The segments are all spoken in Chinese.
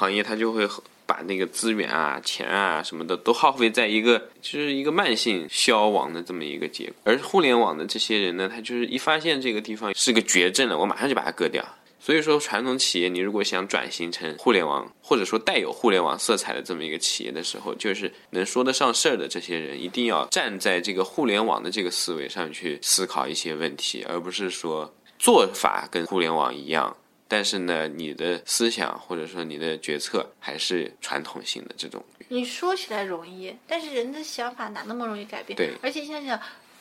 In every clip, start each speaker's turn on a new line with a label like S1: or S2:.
S1: 行业它就会把那个资源啊、钱啊什么的都耗费在一个就是一个慢性消亡的这么一个结果。而互联网的这些人呢，他就是一发现这个地方是个绝症了，我马上就把它割掉。所以说，传统企业你如果想转型成互联网，或者说带有互联网色彩的这么一个企业的时候，就是能说得上事儿的这些人，一定要站在这个互联网的这个思维上去思考一些问题，而不是说做法跟互联网一样，但是呢，你的思想或者说你的决策还是传统性的这种。
S2: 你说起来容易，但是人的想法哪那么容易改变？
S1: 对，
S2: 而且想想。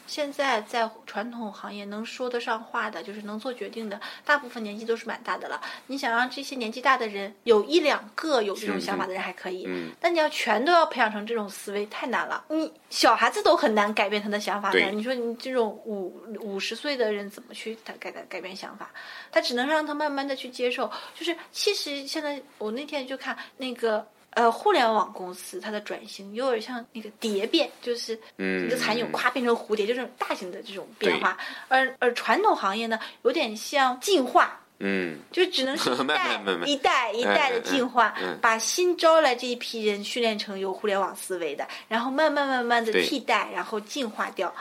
S2: 现在在传统行业能说得上话的，就是能做决定的，大部分年纪都是蛮大的了。你想让这些年纪大的人有一两个有这种想法的人还可以，
S1: 嗯，
S2: 但你要全都要培养成这种思维太难了。你小孩子都很难改变他的想法的，你说你这种五五十岁的人怎么去改改改变想法？他只能让他慢慢的去接受。就是其实现在我那天就看那个。呃，互联网公司它的转型有点像那个蝶变，就是一个蚕蛹咵变成蝴蝶，就是大型的这种变化。而而传统行业呢，有点像进化，
S1: 嗯，
S2: 就只能是 一代一代一代的进化，把新招来这一批人训练成有互联网思维的，然后慢慢慢慢的替代，然后进化掉。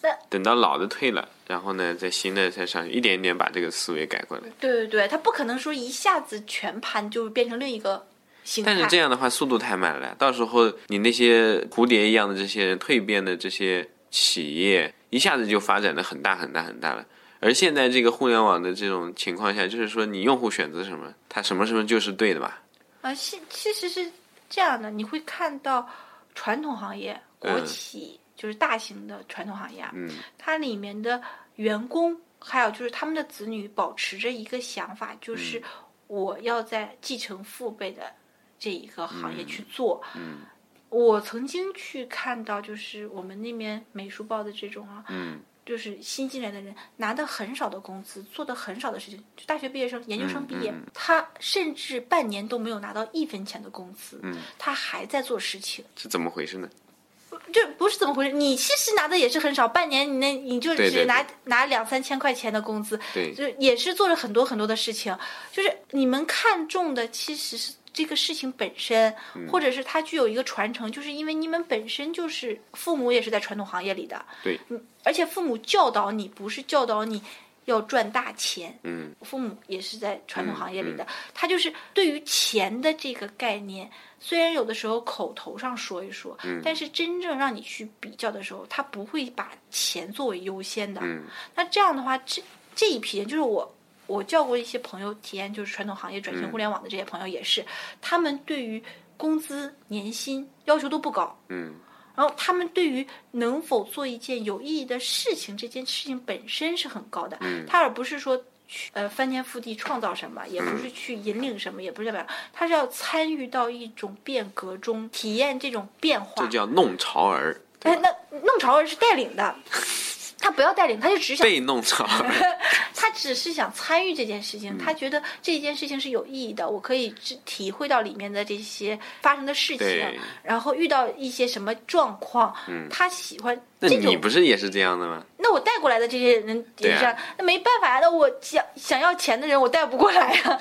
S2: 那
S1: 等到老的退了，然后呢，在新的再上，一点一点把这个思维改过来。
S2: 对对对，他不可能说一下子全盘就变成另一个。
S1: 但是这样的话，速度太慢了。到时候你那些蝴蝶一样的这些人蜕变的这些企业，一下子就发展的很大很大很大了。而现在这个互联网的这种情况下，就是说你用户选择什么，他什么什么就是对的吧？
S2: 啊，其其实是这样的，你会看到传统行业、国企，就是大型的传统行业，
S1: 嗯，
S2: 它里面的员工还有就是他们的子女，保持着一个想法，就是我要在继承父辈的。这一个行业去做，
S1: 嗯，
S2: 我曾经去看到，就是我们那边美术报的这种啊，
S1: 嗯，
S2: 就是新进来的人拿的很少的工资，做的很少的事情，就大学毕业生、研究生毕业，他甚至半年都没有拿到一分钱的工资，
S1: 嗯，
S2: 他还在做事情，
S1: 是怎么回事呢？
S2: 这不是怎么回事？你其实拿的也是很少，半年你那你就只拿拿两三千块钱的工资，
S1: 对，
S2: 就也是做了很多很多的事情，就是你们看中的其实是。这个事情本身，或者是它具有一个传承，就是因为你们本身就是父母也是在传统行业里的，
S1: 对，
S2: 嗯，而且父母教导你不是教导你要赚大钱，
S1: 嗯，
S2: 父母也是在传统行业里的，他就是对于钱的这个概念，虽然有的时候口头上说一说，
S1: 嗯，
S2: 但是真正让你去比较的时候，他不会把钱作为优先的，
S1: 嗯，
S2: 那这样的话，这这一批人就是我。我叫过一些朋友体验，就是传统行业转型互联网的这些朋友也是，他们对于工资年薪要求都不高，
S1: 嗯，
S2: 然后他们对于能否做一件有意义的事情，这件事情本身是很高的，
S1: 嗯，
S2: 他而不是说去呃翻天覆地创造什么，也不是去引领什么，也不是代表他是要参与到一种变革中，体验这种变化，
S1: 这叫弄潮儿，
S2: 哎，那弄潮儿是带领的。他不要带领，他就只想
S1: 被弄潮。
S2: 他只是想参与这件事情，他觉得这件事情是有意义的，我可以体会到里面的这些发生的事情，然后遇到一些什么状况，他喜欢。
S1: 那你不是也是这样的吗？
S2: 那我带过来的这些人也是这样，那没办法呀，那我想想要钱的人我带不过来呀。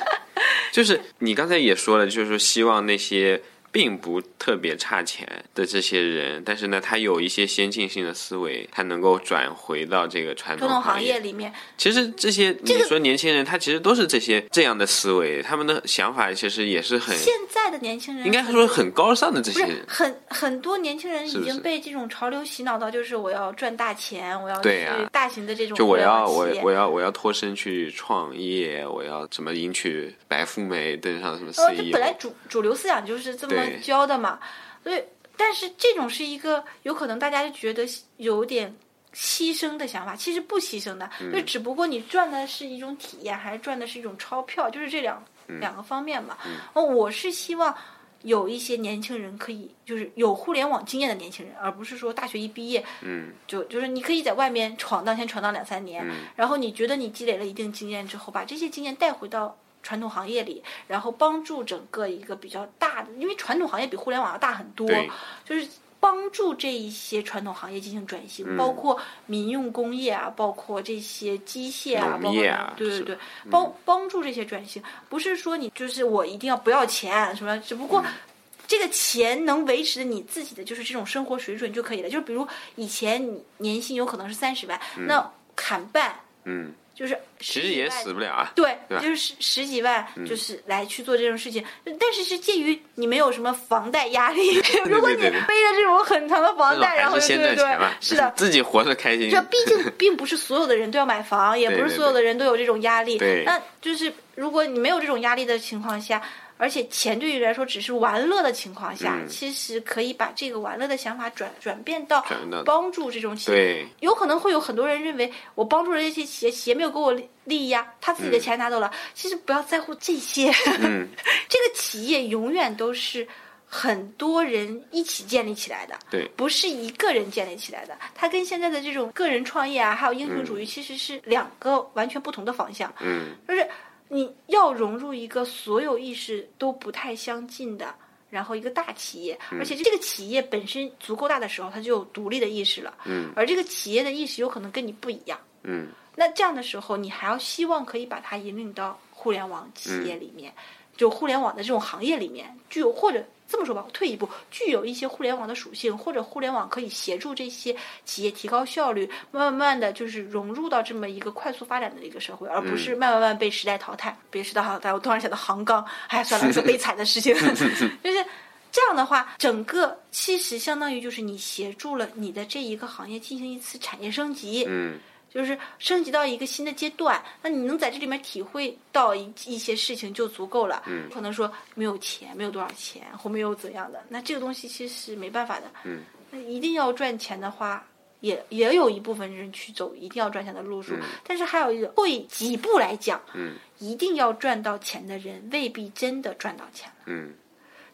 S1: 就是你刚才也说了，就是说希望那些。并不特别差钱的这些人，但是呢，他有一些先进性的思维，他能够转回到这个传统
S2: 行
S1: 业
S2: 里面。
S1: 其实这些你说年轻人，他其实都是这些这样的思维，他们的想法其实也是很
S2: 现在的年轻人
S1: 应该说很高尚的这些人。
S2: 很很多年轻人已经被这种潮流洗脑到，就是我要赚大钱，我要去大型的这种
S1: 就我要我我要我要脱身去创业，我要怎么迎娶白富美，登上什么 CEO。
S2: 本来主主流思想就是这么。教的嘛，所以但是这种是一个有可能大家就觉得有点牺牲的想法，其实不牺牲的，就只不过你赚的是一种体验，还是赚的是一种钞票，就是这两两个方面嘛。哦我是希望有一些年轻人可以，就是有互联网经验的年轻人，而不是说大学一毕业，
S1: 嗯，
S2: 就就是你可以在外面闯荡，先闯荡两三年，然后你觉得你积累了一定经验之后，把这些经验带回到。传统行业里，然后帮助整个一个比较大的，因为传统行业比互联网要大很多，就是帮助这一些传统行业进行转型，包括民用工业啊，包括这些机械啊，包括对对对，帮帮助这些转型，不是说你就是我一定要不要钱什么，只不过这个钱能维持你自己的就是这种生活水准就可以了。就比如以前你年薪有可能是三十万，那砍半，
S1: 嗯。
S2: 就是
S1: 其实也死不了啊，
S2: 对，就是十十几万，就是来去做这种事情。但是是介于你没有什么房贷压力，如果你背着这种很长的房贷，然后对对对，是的，
S1: 自己活得开心。
S2: 这毕竟并不是所有的人都要买房，也不是所有的人都有这种压力。对那就是如果你没有这种压力的情况下。而且钱对于来说只是玩乐的情况下，其实可以把这个玩乐的想法转转变到帮助这种企业。有可能会有很多人认为我帮助了这些企业，企业没有给我利益呀，他自己的钱拿走了。其实不要在乎这些，这个企业永远都是很多人一起建立起来的，
S1: 对，
S2: 不是一个人建立起来的。它跟现在的这种个人创业啊，还有英雄主义，其实是两个完全不同的方向。
S1: 嗯，
S2: 就是。你要融入一个所有意识都不太相近的，然后一个大企业，而且这个企业本身足够大的时候，它就有独立的意识了。
S1: 嗯，
S2: 而这个企业的意识有可能跟你不一样。
S1: 嗯，
S2: 那这样的时候，你还要希望可以把它引领到互联网企业里面，就互联网的这种行业里面，具有或者。这么说吧，我退一步，具有一些互联网的属性，或者互联网可以协助这些企业提高效率，慢慢的就是融入到这么一个快速发展的一个社会，而不是慢慢慢被时代淘汰。别时代淘汰，我突然想到杭钢，哎，算了，是悲惨的事情。就是这样的话，整个其实相当于就是你协助了你的这一个行业进行一次产业升级。
S1: 嗯。
S2: 就是升级到一个新的阶段，那你能在这里面体会到一一些事情就足够了。
S1: 嗯，
S2: 可能说没有钱，没有多少钱，或没有怎样的，那这个东西其实是没办法的。
S1: 嗯，
S2: 那一定要赚钱的话，也也有一部分人去走一定要赚钱的路数。但是还有一个会几步来讲，
S1: 嗯，
S2: 一定要赚到钱的人未必真的赚到钱了。
S1: 嗯，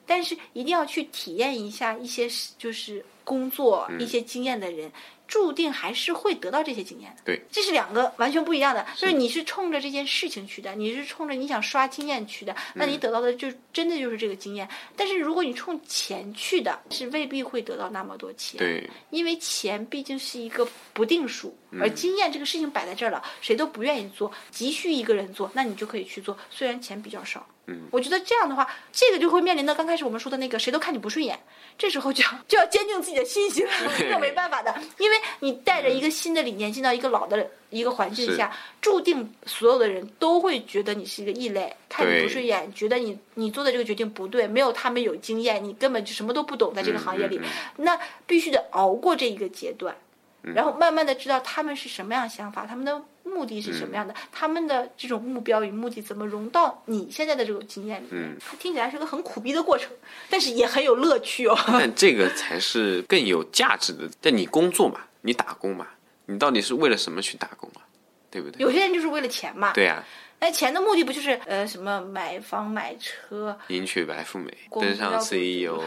S2: 但是一定要去体验一下一些就是工作一些经验的人。注定还是会得到这些经验的，
S1: 对，
S2: 这是两个完全不一样的。就是你是冲着这件事情去的，你是冲着你想刷经验去的，那你得到的就真的就是这个经验。但是如果你冲钱去的，是未必会得到那么多钱，
S1: 对，
S2: 因为钱毕竟是一个不定数，而经验这个事情摆在这儿了，谁都不愿意做，急需一个人做，那你就可以去做，虽然钱比较少。
S1: 嗯，
S2: 我觉得这样的话，这个就会面临到刚开始我们说的那个，谁都看你不顺眼，这时候就要就要坚定自己的信心 了，这没办法的，因为你带着一个新的理念进到一个老的一个环境下，注定所有的人都会觉得你是一个异类，看你不顺眼，觉得你你做的这个决定不对，没有他们有经验，你根本就什么都不懂，在这个行业里，那必须得熬过这一个阶段，然后慢慢的知道他们是什么样想法，他们的。目的是什么样的？他们的这种目标与目的怎么融到你现在的这种经验里面？听起来是个很苦逼的过程，但是也很有乐趣哦。
S1: 但这个才是更有价值的。但你工作嘛，你打工嘛，你到底是为了什么去打工啊？对不对？
S2: 有些人就是为了钱嘛。
S1: 对呀。
S2: 那钱的目的不就是呃什么买房买车，
S1: 迎娶白富美，登上 CEO，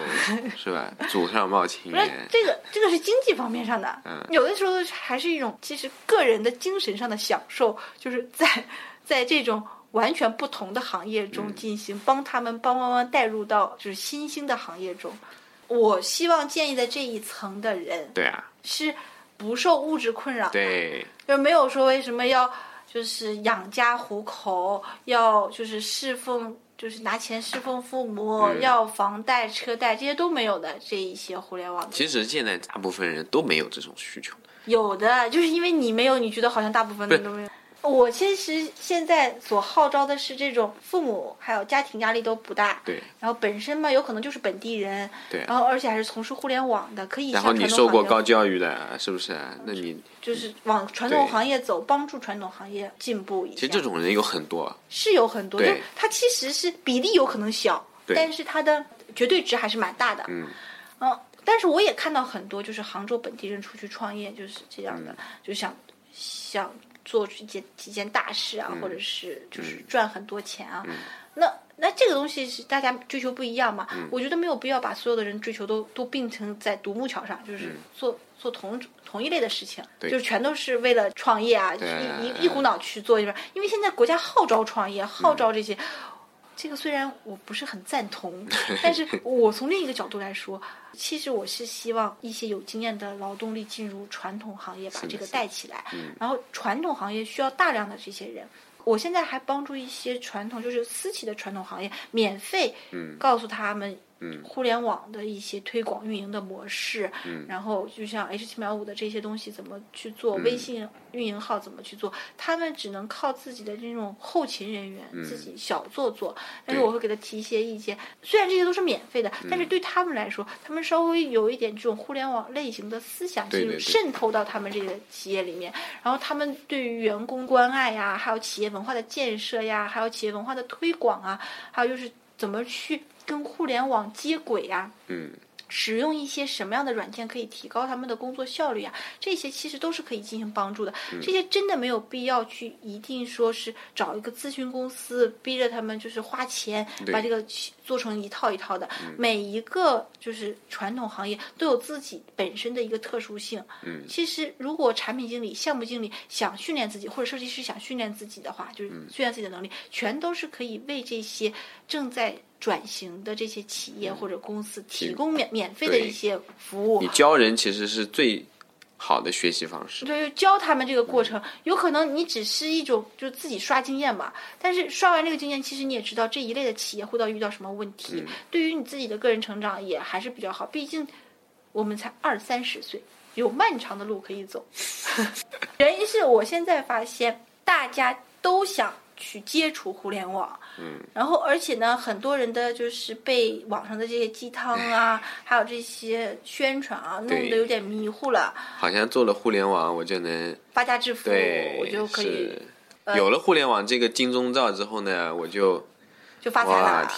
S1: 是吧？祖上冒青
S2: 烟。这个这个是经济方面上的，嗯有的时候还是一种其实个人的精神上的享受，就是在在这种完全不同的行业中进行，帮他们帮帮帮带入到就是新兴的行业中。我希望建议的这一层的人，
S1: 对啊，
S2: 是不受物质困扰，
S1: 对，
S2: 就没有说为什么要。就是养家糊口，要就是侍奉，就是拿钱侍奉父母，要房贷、车贷这些都没有的这一些互联网。
S1: 其实现在大部分人都没有这种需求。
S2: 有的，就是因为你没有，你觉得好像大部分人都没有。我其实现在所号召的是这种父母还有家庭压力都不大，
S1: 对，
S2: 然后本身嘛有可能就是本地人，
S1: 对，
S2: 然后而且还是从事互联网的，可以。
S1: 然后你受过高教育的，是不是？那你
S2: 就是往传统行业走，帮助传统行业进步一下。
S1: 其实这种人有很多，
S2: 是有很多，就他其实是比例有可能小，但是他的绝对值还是蛮大的。
S1: 嗯，
S2: 嗯，但是我也看到很多就是杭州本地人出去创业就是这样的，就想想。做一件几件大事啊，或者是就是赚很多钱啊，那那这个东西是大家追求不一样嘛？我觉得没有必要把所有的人追求都都并成在独木桥上，就是做做同同一类的事情，就是全都是为了创业啊，一一一股脑去做一边。因为现在国家号召创业，号召这些，这个虽然我不是很赞同，但是我从另一个角度来说，其实我是希望一些有经验的劳动力进入传统行业，把这个带起来。然后传统行业需要大量的这些人，我现在还帮助一些传统，就是私企的传统行业，免费告诉他们。互联网的一些推广运营的模式，嗯。然后就像 H 七秒五的这些东西怎么去做，微信运营号怎么去做，他们只能靠自己的这种后勤人员自己小做做。但是我会给他提一些意见，虽然这些都是免费的，但是对他们来说，他们稍微有一点这种互联网类型的思想进渗透到他们这个企业里面，然后他们对于员工关爱呀，还有企业文化的建设呀，还有企业文化的推广啊，还有就是怎么去。跟互联网接轨呀，
S1: 嗯，
S2: 使用一些什么样的软件可以提高他们的工作效率啊？这些其实都是可以进行帮助的。这些真的没有必要去一定说是找一个咨询公司逼着他们就是花钱把这个做成一套一套的。每一个就是传统行业都有自己本身的一个特殊性。
S1: 嗯，
S2: 其实如果产品经理、项目经理想训练自己，或者设计师想训练自己的话，就是训练自己的能力，全都是可以为这些正在。转型的这些企业或者公司提供免免费的一些服务，
S1: 你教人其实是最好的学习方式。
S2: 对，教他们这个过程，有可能你只是一种就自己刷经验吧，但是刷完这个经验，其实你也知道这一类的企业会到遇到什么问题。对于你自己的个人成长也还是比较好，毕竟我们才二三十岁，有漫长的路可以走。原因是我现在发现大家都想。去接触互联网，
S1: 嗯，
S2: 然后而且呢，很多人的就是被网上的这些鸡汤啊，还有这些宣传啊，弄得有点迷糊了。
S1: 好像做了互联网，我就能
S2: 发家致富，我就可以。
S1: 有了互联网这个金钟罩之后呢，我就
S2: 就发财了，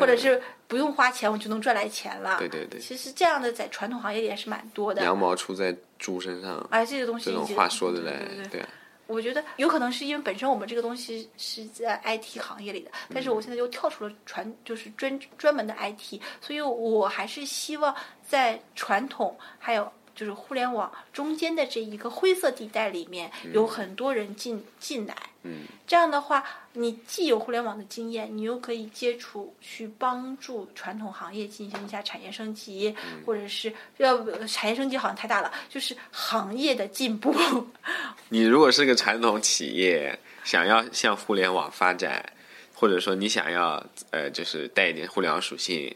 S2: 或者是不用花钱，我就能赚来钱了。
S1: 对对对。
S2: 其实这样的在传统行业里也是蛮多的。
S1: 羊毛出在猪身上，
S2: 哎，这个东西
S1: 这种话说的
S2: 嘞，
S1: 对。
S2: 我觉得有可能是因为本身我们这个东西是在 IT 行业里的，但是我现在又跳出了传，就是专专门的 IT，所以我还是希望在传统还有。就是互联网中间的这一个灰色地带里面，有很多人进进来。
S1: 嗯，
S2: 这样的话，你既有互联网的经验，你又可以接触去帮助传统行业进行一下产业升级，或者是要产业升级好像太大了，就是行业的进步。
S1: 你如果是个传统企业，想要向互联网发展，或者说你想要呃，就是带一点互联网属性，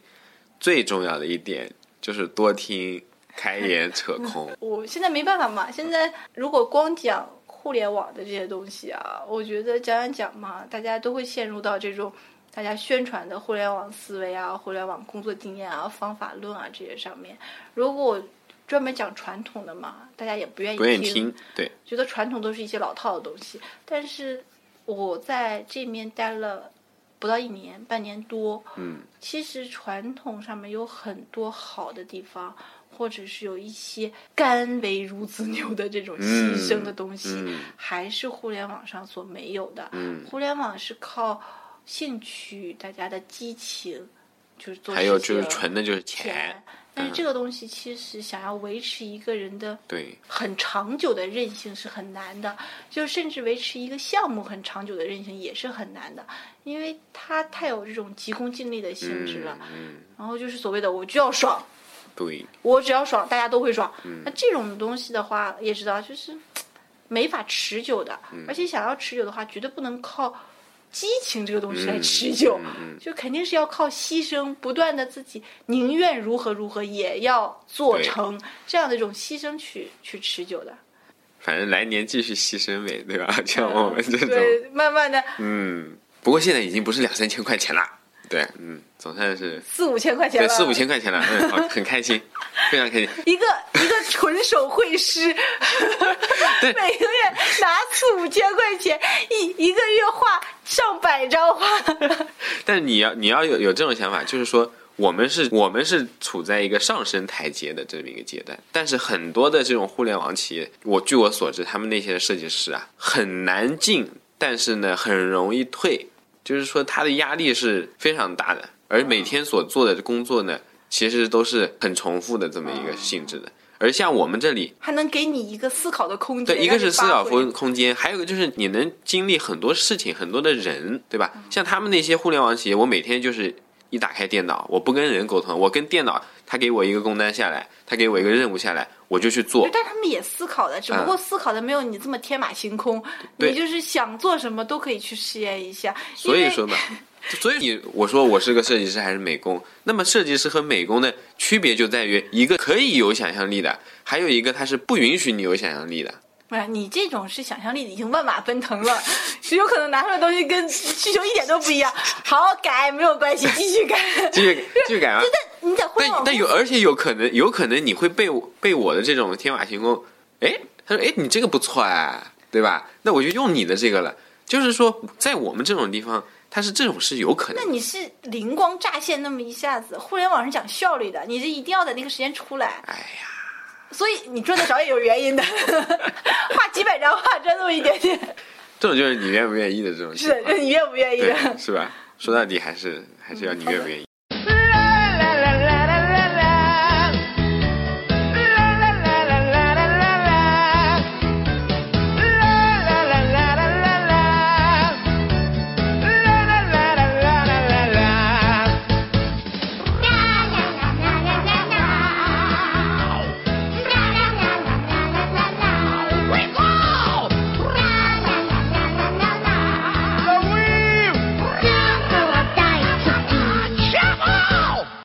S1: 最重要的一点就是多听。开眼扯空，
S2: 我现在没办法嘛。现在如果光讲互联网的这些东西啊，我觉得讲讲讲嘛，大家都会陷入到这种大家宣传的互联网思维啊、互联网工作经验啊、方法论啊这些上面。如果专门讲传统的嘛，大家也不愿意
S1: 不愿意听，对，
S2: 觉得传统都是一些老套的东西。但是我在这面待了不到一年，半年多，
S1: 嗯，
S2: 其实传统上面有很多好的地方。或者是有一些甘为孺子牛的这种牺牲的东西，还是互联网上所没有的。互联网是靠兴趣、大家的激情，就是做。
S1: 还有就是纯的就是钱。
S2: 但是这个东西其实想要维持一个人的
S1: 对
S2: 很长久的韧性是很难的，就甚至维持一个项目很长久的韧性也是很难的，因为它太有这种急功近利的性质了。然后就是所谓的我就要爽。
S1: 对，
S2: 我只要爽，大家都会爽。那这种东西的话，也知道就是 没法持久的，而且想要持久的话，绝对不能靠激情这个东西来持久，就肯定是要靠牺牲，不断的自己宁愿如何如何也要做成这样的一种牺牲去去持久的。
S1: 反正来年继续牺牲呗，对吧？像我们这种，
S2: 慢慢的，
S1: 嗯，不过现在已经不是两三千块钱了。对，嗯，总算是
S2: 四五千块钱了，
S1: 对，四五千块钱了，嗯，好，很开心，非常开心。
S2: 一个一个纯手绘师，
S1: 对，
S2: 每个月拿四五千块钱，一一个月画上百张画。
S1: 但是你要你要有有这种想法，就是说我们是我们是处在一个上升台阶的这么一个阶段，但是很多的这种互联网企业，我据我所知，他们那些设计师啊很难进，但是呢很容易退。就是说，他的压力是非常大的，而每天所做的工作呢，其实都是很重复的这么一个性质的。而像我们这里，
S2: 还能给你一个思考的空间。
S1: 对，一个是思考
S2: 空
S1: 空空间，还有一个就是你能经历很多事情，很多的人，对吧？像他们那些互联网企业，我每天就是一打开电脑，我不跟人沟通，我跟电脑，他给我一个工单下来，他给我一个任务下来，我就去做。
S2: 但他们也思考的，只不过思考的没有你这么天马行空。你就是想做什么都可以去试验一下。
S1: 所以说嘛。所以你我说我是个设计师还是美工？那么设计师和美工的区别就在于，一个可以有想象力的，还有一个他是不允许你有想象力的。
S2: 不是你这种是想象力已经万马奔腾了，是有可能拿出来的东西跟需求一点都不一样。好改没有关系，继续改，
S1: 继续继续改啊！
S2: 但你在互联网，
S1: 但有而且有可能有可能你会被被我的这种天马行空，哎，他说哎你这个不错哎，对吧？那我就用你的这个了。就是说，在我们这种地方。它是这种是有可能。
S2: 那你是灵光乍现那么一下子，互联网是讲效率的，你是一定要在那个时间出来。
S1: 哎呀，
S2: 所以你赚的少也有原因的，画几百张画赚那么一点点。
S1: 这种就是你愿不愿意的这种。
S2: 是，就是你愿不愿意的，
S1: 是吧？说到底还是还是要你愿不愿意。